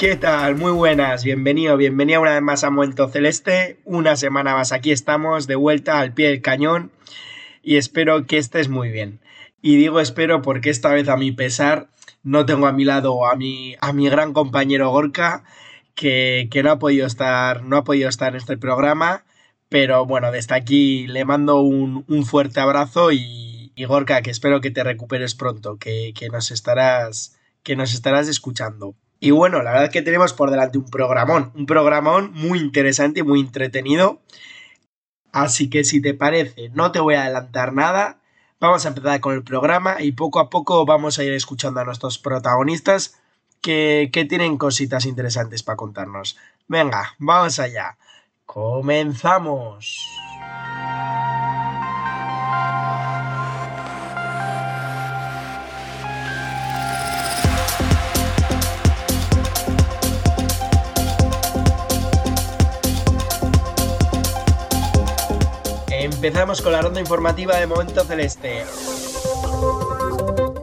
¿Qué tal? Muy buenas, bienvenido, bienvenida una vez más a Momento Celeste. Una semana más aquí estamos, de vuelta al pie del cañón y espero que estés muy bien. Y digo espero porque esta vez a mi pesar no tengo a mi lado a mi, a mi gran compañero Gorka, que, no, ha podido estar, no ha podido estar en este programa, pero bueno, desde aquí le mando un, fuerte abrazo y, y, Gorka, que espero que te recuperes pronto, que, que, nos estarás, que nos estarás escuchando. Y bueno, la verdad es que tenemos por delante un programón, un programón muy interesante y muy entretenido. Así que si te parece, no te voy a adelantar nada. Vamos a empezar con el programa y poco a poco vamos a ir escuchando a nuestros protagonistas que, que tienen cositas interesantes para contarnos. Venga, vamos allá. Comenzamos. Empezamos con la ronda informativa de Momento Celeste.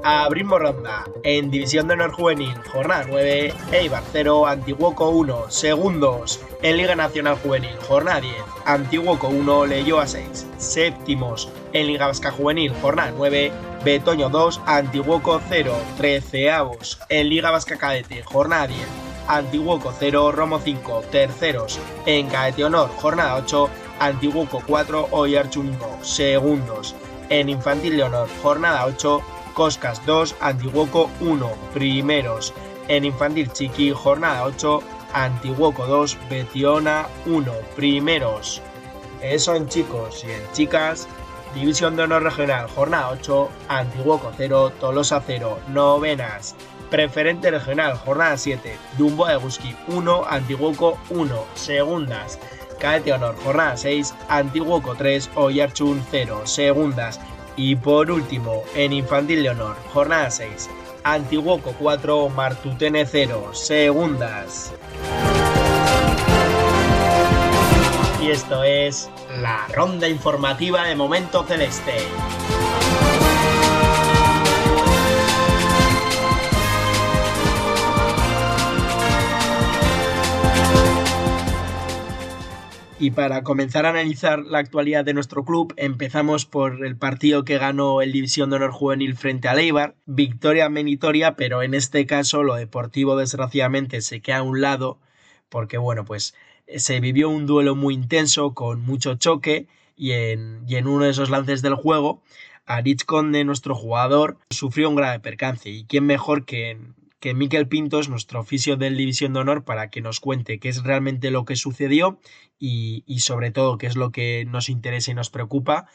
Abrimos ronda. En División de Honor Juvenil, jornada 9, Eibar 0, Antiguoco 1, segundos. En Liga Nacional Juvenil, jornada 10, Antiguoco 1, a 6, séptimos. En Liga Vasca Juvenil, jornada 9, Betoño 2, Antiguoco 0, treceavos. En Liga Vasca Cadete, jornada 10, Antiguoco 0, Romo 5, terceros. En Cadete Honor, jornada 8, Antiguoco 4, Oyarchu 1, segundos. En Infantil Leonor, jornada 8, Coscas 2, Antiguoco 1, primeros. En Infantil Chiqui, jornada 8, Antiguoco 2, Betiona 1, primeros. Eso en chicos y en chicas. División de Honor Regional, jornada 8, Antiguoco 0, Tolosa 0, novenas. Preferente Regional, jornada 7, Dumbo de 1, Antiguoco 1, segundas. Cadete Honor, jornada 6, Antiguoco 3, Oyarchun 0, segundas. Y por último, en Infantil de Honor, jornada 6, Antiguoco 4, Martutene 0, segundas. Y esto es la ronda informativa de Momento Celeste. Y para comenzar a analizar la actualidad de nuestro club, empezamos por el partido que ganó el División de Honor Juvenil frente a Leibar. Victoria menitoria, pero en este caso lo deportivo desgraciadamente se queda a un lado, porque bueno, pues se vivió un duelo muy intenso, con mucho choque, y en, y en uno de esos lances del juego, Aritz Conde, nuestro jugador, sufrió un grave percance. ¿Y quién mejor que que Miquel Pintos, nuestro oficio del División de Honor, para que nos cuente qué es realmente lo que sucedió y, sobre todo qué es lo que nos interesa y nos preocupa,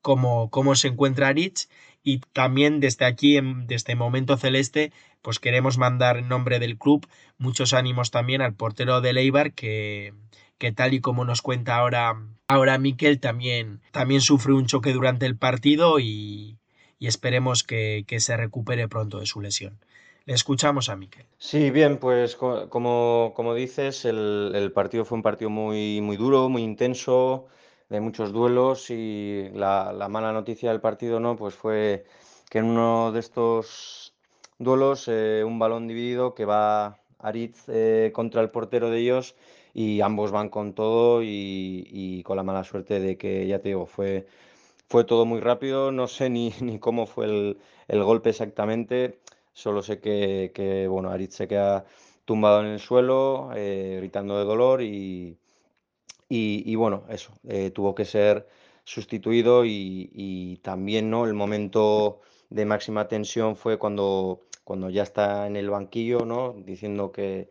cómo, cómo se encuentra Rich y también desde aquí, en, desde Momento Celeste, pues queremos mandar en nombre del club muchos ánimos también al portero de Leibar que, que tal y como nos cuenta ahora, ahora Miquel, también, también sufre un choque durante el partido y, esperemos que se recupere pronto de su lesión escuchamos a Miquel. Sí, bien, pues como, como dices, el, partido fue un partido muy, muy duro, muy intenso, de muchos duelos y la, mala noticia del partido no, pues fue que en uno de estos duelos eh, un balón dividido que va Aritz eh, contra el portero de ellos y ambos van con todo y, con la mala suerte de que, ya te digo, fue, fue todo muy rápido, no sé ni, ni cómo fue el, el golpe exactamente Solo sé que, bueno, Aritz se queda tumbado en el suelo, eh, gritando de dolor y, y, bueno, eso, eh, tuvo que ser sustituido y, también ¿no? el momento de máxima tensión fue cuando, cuando ya está en el banquillo, ¿no? diciendo que,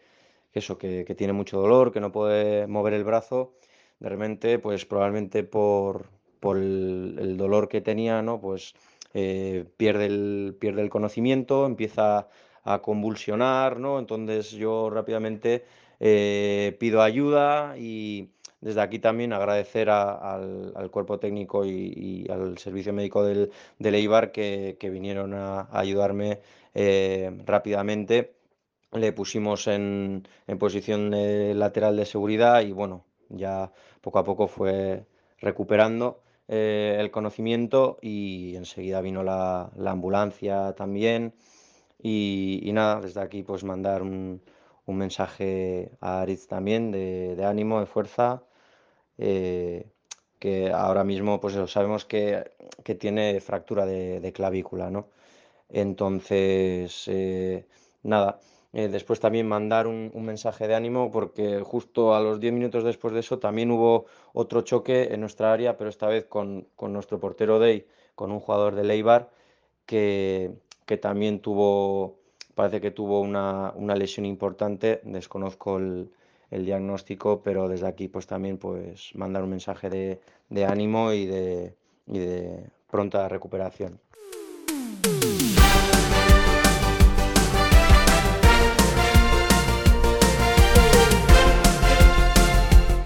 eso, que, tiene mucho dolor, que no puede mover el brazo. De repente, pues probablemente por, por el, el dolor que tenía, ¿no? pues eh, pierde, el, pierde el conocimiento, empieza convulsionar, ¿no? Entonces yo rápidamente eh, pido ayuda y desde aquí también agradecer al, cuerpo técnico y, al servicio médico del, del Eibar que, vinieron a, ayudarme eh, rápidamente. Le pusimos en, posición lateral de seguridad y bueno, ya poco a poco fue recuperando eh, el conocimiento y enseguida vino la, ambulancia también. Y, nada, desde aquí pues mandar un, mensaje a Aritz también de, ánimo, de fuerza, eh, que ahora mismo pues sabemos que, tiene fractura de, clavícula, ¿no? Entonces, eh, nada, eh, después también mandar un, mensaje de ánimo porque justo a los 10 minutos después de eso también hubo otro choque en nuestra área, pero esta vez con, nuestro portero Day, con un jugador de Leibar que, que también tuvo, parece que tuvo una, lesión importante, desconozco el, diagnóstico, pero desde aquí pues también pues mandar un mensaje de, de ánimo y de, y de pronta recuperación.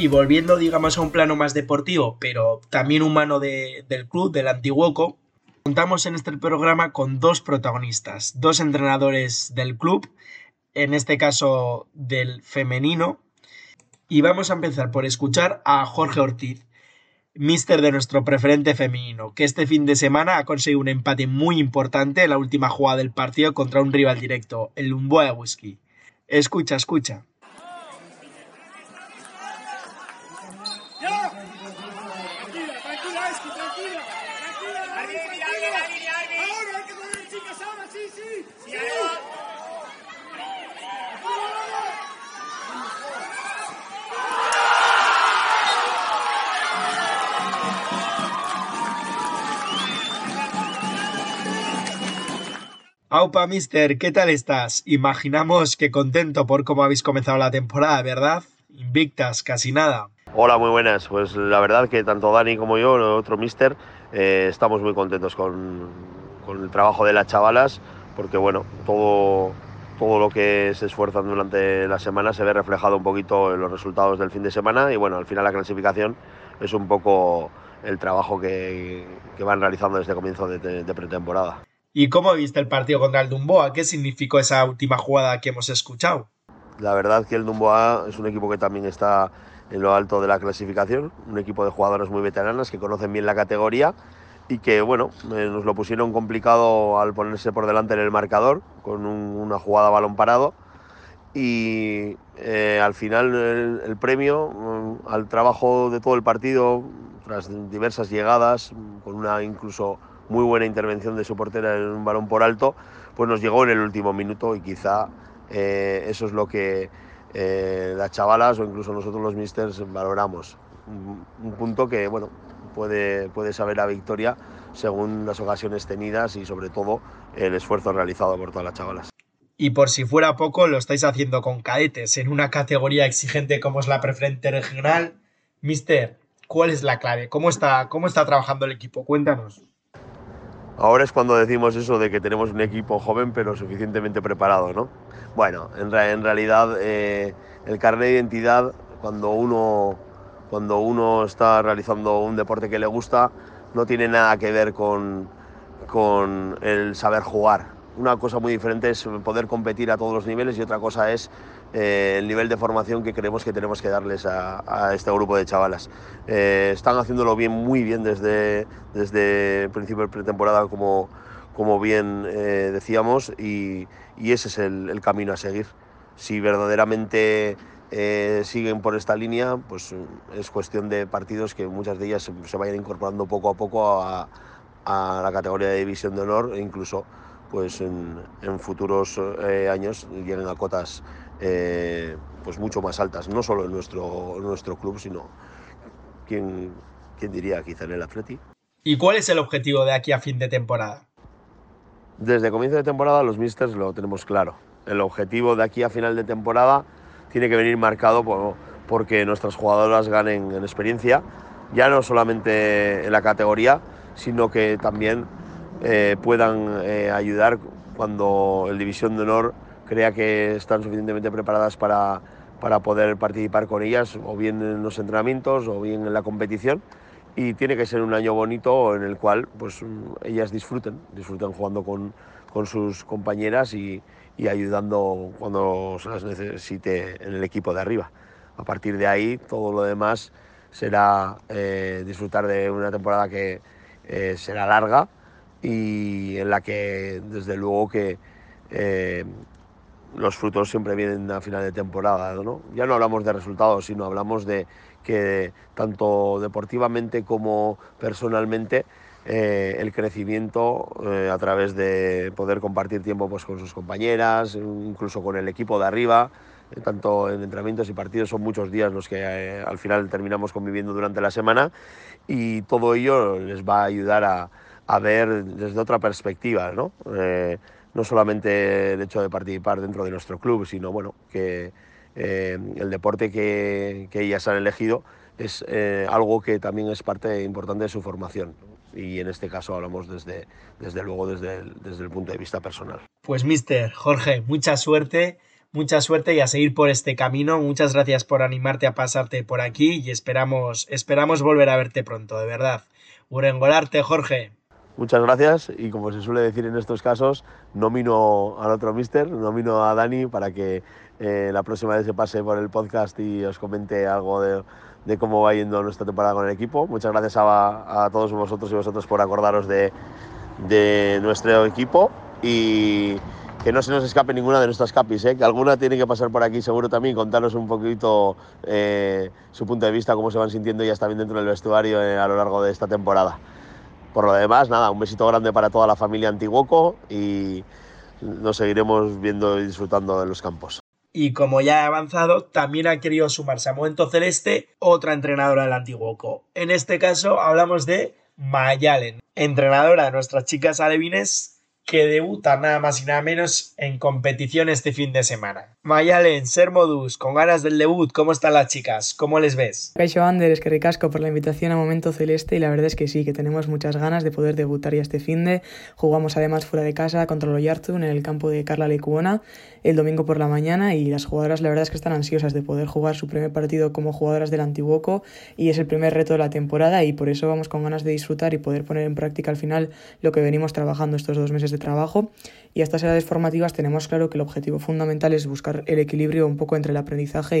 Y volviendo, digamos, a un plano más deportivo, pero también humano del club, del Antiguoco, contamos en este programa con dos protagonistas, dos entrenadores del club, en este caso del femenino. Y vamos a empezar por escuchar a Jorge Ortiz, mister de nuestro preferente femenino, que este fin de semana ha conseguido un empate muy importante en la última jugada del partido contra un rival directo, el Lumboa Whisky. Escucha, escucha. Aupa, mister, ¿qué tal estás? Imaginamos que contento por cómo habéis comenzado la temporada, ¿verdad? Invictas, casi nada. Hola, muy buenas. Pues la verdad que tanto Dani como yo, otro mister, eh, estamos muy contentos con, el trabajo de las chavalas, porque bueno, todo, todo lo que se esfuerzan durante la semana se ve reflejado un poquito en los resultados del fin de semana y bueno, al final la clasificación es un poco el trabajo que, van realizando desde comienzo de pretemporada. ¿Y cómo viste el partido contra el Dumboa? ¿Qué significó esa última jugada que hemos escuchado? La verdad que el Dumboa es un equipo que también está en lo alto de la clasificación, un equipo de jugadoras muy veteranas que conocen bien la categoría y que bueno, eh, nos lo pusieron complicado al ponerse por delante en el marcador con una jugada balón parado y eh, al final el, premio mm, al trabajo de todo el partido tras diversas llegadas con una incluso muy buena intervención de su portera en un balón por alto, pues nos llegó en el último minuto y quizá eh, eso es lo que eh, las chavalas o incluso nosotros los misters valoramos. Un, punto que bueno, puede, puede saber la victoria según las ocasiones tenidas y sobre todo el esfuerzo realizado por todas las chavalas. Y por si fuera poco, lo estáis haciendo con cadetes en una categoría exigente como es la preferente regional. Mister, ¿cuál es la clave? ¿Cómo está, cómo está trabajando el equipo? Cuéntanos. Ahora es cuando decimos eso de que tenemos un equipo joven pero suficientemente preparado, ¿no? Bueno, en, realidad eh, el carnet de identidad, cuando uno, cuando uno está realizando un deporte que le gusta, no tiene nada que ver con, con el saber jugar. Una cosa muy diferente es poder competir a todos los niveles y otra cosa es eh, el nivel de formación que creemos que tenemos que darles a, este grupo de chavalas. Eh, están haciéndolo bien, muy bien desde, desde el principio de pretemporada, como, como bien eh, decíamos, y, y, ese es el, el, camino a seguir. Si verdaderamente siguen por esta línea, pues es cuestión de partidos que muchas de ellas se vayan incorporando poco a poco a, a la categoría de división de honor e incluso pues en, futuros eh, años lleguen a cotas eh, pues mucho más altas, no solo en nuestro, nuestro club, sino, ¿quién, ¿quién diría? Quizá en el Atleti. ¿Y cuál es el objetivo de aquí a fin de temporada? Desde comienzo de temporada los Misters lo tenemos claro. El objetivo de aquí a final de temporada tiene que venir marcado por, porque nuestras jugadoras ganen en experiencia, ya no solamente en la categoría, sino que también eh, puedan eh, ayudar cuando el División de Honor crea que están suficientemente preparadas para, para poder participar con ellas, o bien en los entrenamientos o bien en la competición. Y tiene que ser un año bonito en el cual pues, ellas disfruten, disfruten jugando con, con sus compañeras y, y ayudando cuando se las necesite en el equipo de arriba. A partir de ahí, todo lo demás será eh, disfrutar de una temporada que eh, será larga y en la que, desde luego, que eh, los frutos siempre vienen a final de temporada. ¿no? Ya no hablamos de resultados, sino hablamos de que tanto deportivamente como personalmente eh, el crecimiento eh, a través de poder compartir tiempo pues, con sus compañeras, incluso con el equipo de arriba, eh, tanto en entrenamientos y partidos, son muchos días los que al final terminamos conviviendo durante la semana y todo ello les va a ayudar a, a ver desde otra perspectiva, ¿no? No solamente el hecho de participar dentro de nuestro club, sino bueno, que el deporte que, ellas han elegido es algo que también es parte importante de su formación y en este caso hablamos desde, desde luego desde el, desde el punto de vista personal. Pues mister Jorge, mucha suerte, mucha suerte y a seguir por este camino. Muchas gracias por animarte a pasarte por aquí y esperamos, esperamos volver a verte pronto, de verdad. Urengolarte, Jorge. Muchas gracias y como se suele decir en estos casos, nomino al otro mister, nomino a Dani para que eh, la próxima vez se pase por el podcast y os comente algo de, de cómo va yendo nuestra temporada con el equipo. Muchas gracias a, todos vosotros y vosotros por acordaros de, de, nuestro equipo y que no se nos escape ninguna de nuestras capis, ¿eh? que alguna tiene que pasar por aquí seguro también, contarnos un poquito eh, su punto de vista, cómo se van sintiendo ya también dentro del vestuario eh, a lo largo de esta temporada. Por lo demás, nada, un besito grande para toda la familia Antiguoco y nos seguiremos viendo y disfrutando de los campos. Y como ya he avanzado, también ha querido sumarse a Momento Celeste otra entrenadora del Antiguoco. En este caso hablamos de Mayalen, entrenadora de nuestras chicas alevines que debuta nada más y nada menos en competición este fin de semana. Mayalen, Ser Modus, con ganas del debut, ¿cómo están las chicas? ¿Cómo les ves? Caixo Ander, es que ricasco por la invitación a Momento Celeste y la verdad es que sí, que tenemos muchas ganas de poder debutar ya este fin de. Jugamos además fuera de casa contra Loyartun en el campo de Carla Lecuona el domingo por la mañana y las jugadoras la verdad es que están ansiosas de poder jugar su primer partido como jugadoras del Antiguoco y es el primer reto de la temporada y por eso vamos con ganas de disfrutar y poder poner en práctica al final lo que venimos trabajando estos dos meses de trabajo y a estas edades formativas tenemos claro que el objetivo fundamental es buscar el equilibrio un poco entre el aprendizaje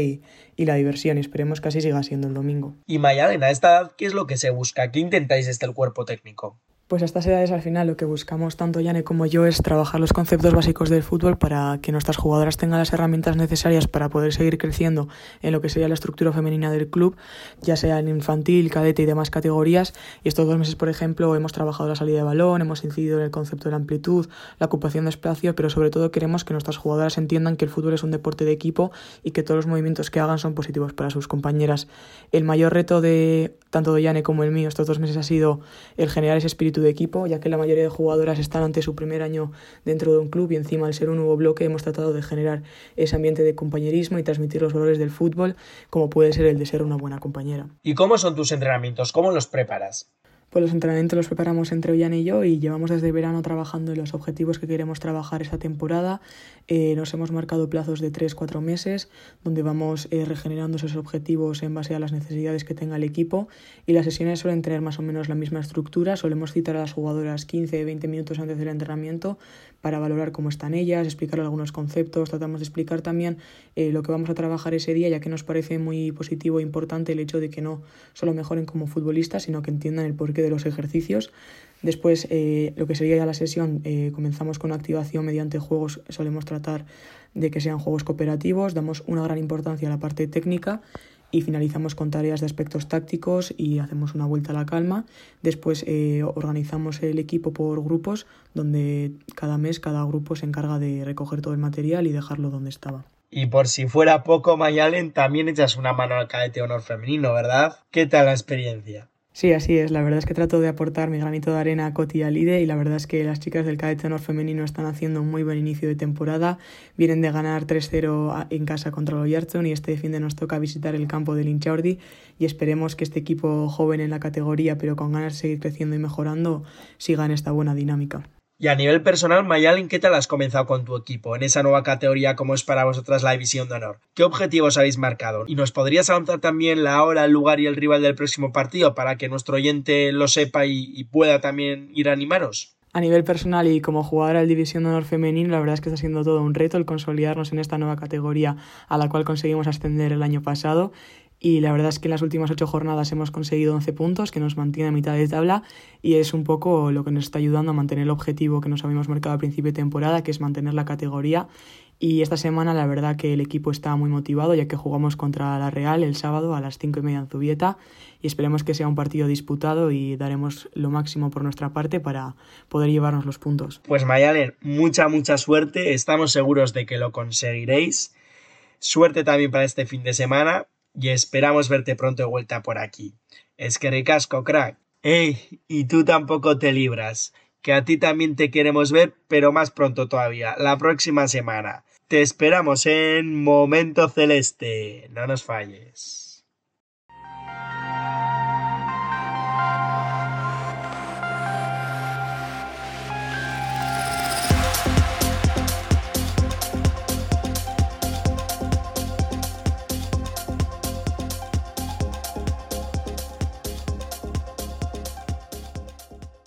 y, la diversión y esperemos que así siga siendo el domingo. Y Mayalena, a esta edad, ¿qué es lo que se busca? ¿Qué intentáis desde el cuerpo técnico? Pues a estas edades al final lo que buscamos tanto Yane como yo es trabajar los conceptos básicos del fútbol para que nuestras jugadoras tengan las herramientas necesarias para poder seguir creciendo en lo que sería la estructura femenina del club, ya sea en infantil, cadete y demás categorías. Y estos dos meses, por ejemplo, hemos trabajado la salida de balón, hemos incidido en el concepto de la amplitud, la ocupación de espacio, pero sobre todo queremos que nuestras jugadoras entiendan que el fútbol es un deporte de equipo y que todos los movimientos que hagan son positivos para sus compañeras. El mayor reto de tanto de Yane como el mío estos dos meses ha sido el generar ese espíritu de equipo, ya que la mayoría de jugadoras están ante su primer año dentro de un club y encima al ser un nuevo bloque hemos tratado de generar ese ambiente de compañerismo y transmitir los valores del fútbol, como puede ser el de ser una buena compañera. ¿Y cómo son tus entrenamientos? ¿Cómo los preparas? Pues los entrenamientos los preparamos entre Ollán y yo y llevamos desde verano trabajando en los objetivos que queremos trabajar esta temporada. Eh, nos hemos marcado plazos de 3-4 meses donde vamos eh, regenerando esos objetivos en base a las necesidades que tenga el equipo y las sesiones suelen tener más o menos la misma estructura. Solemos citar a las jugadoras 15-20 minutos antes del entrenamiento para valorar cómo están ellas, explicar algunos conceptos, tratamos de explicar también eh, lo que vamos a trabajar ese día, ya que nos parece muy positivo e importante el hecho de que no solo mejoren como futbolistas, sino que entiendan el porqué de los ejercicios. Después, eh, lo que sería ya la sesión, eh, comenzamos con activación mediante juegos, solemos tratar de que sean juegos cooperativos, damos una gran importancia a la parte técnica y finalizamos con tareas de aspectos tácticos y hacemos una vuelta a la calma. Después eh, organizamos el equipo por grupos donde cada mes cada grupo se encarga de recoger todo el material y dejarlo donde estaba. Y por si fuera poco, Mayalen, también echas una mano al cadete honor femenino, ¿verdad? ¿Qué tal la experiencia? Sí, así es. La verdad es que trato de aportar mi granito de arena a Coti y a Lide y la verdad es que las chicas del cadete honor femenino están haciendo un muy buen inicio de temporada. Vienen de ganar 3-0 en casa contra el Oyarton y este fin de nos toca visitar el campo del Inchaurdi y esperemos que este equipo joven en la categoría pero con ganas de seguir creciendo y mejorando siga en esta buena dinámica. Y a nivel personal, Mayalin, ¿qué tal has comenzado con tu equipo en esa nueva categoría como es para vosotras la división de honor? ¿Qué objetivos habéis marcado? ¿Y nos podrías avanzar también la hora, el lugar y el rival del próximo partido para que nuestro oyente lo sepa y, pueda también ir a animaros? A nivel personal y como jugadora del División de Honor Femenino, la verdad es que está siendo todo un reto el consolidarnos en esta nueva categoría a la cual conseguimos ascender el año pasado y la verdad es que en las últimas ocho jornadas hemos conseguido 11 puntos, que nos mantiene a mitad de tabla y es un poco lo que nos está ayudando a mantener el objetivo que nos habíamos marcado al principio de temporada, que es mantener la categoría. Y esta semana la verdad que el equipo está muy motivado ya que jugamos contra la Real el sábado a las cinco y media en Zubieta y esperemos que sea un partido disputado y daremos lo máximo por nuestra parte para poder llevarnos los puntos. Pues Mayalen, mucha, mucha suerte, estamos seguros de que lo conseguiréis. Suerte también para este fin de semana y esperamos verte pronto de vuelta por aquí. Es que ricasco, crack. ¡Ey! Y tú tampoco te libras, que a ti también te queremos ver, pero más pronto todavía, la próxima semana. Te esperamos en Momento Celeste. No nos falles.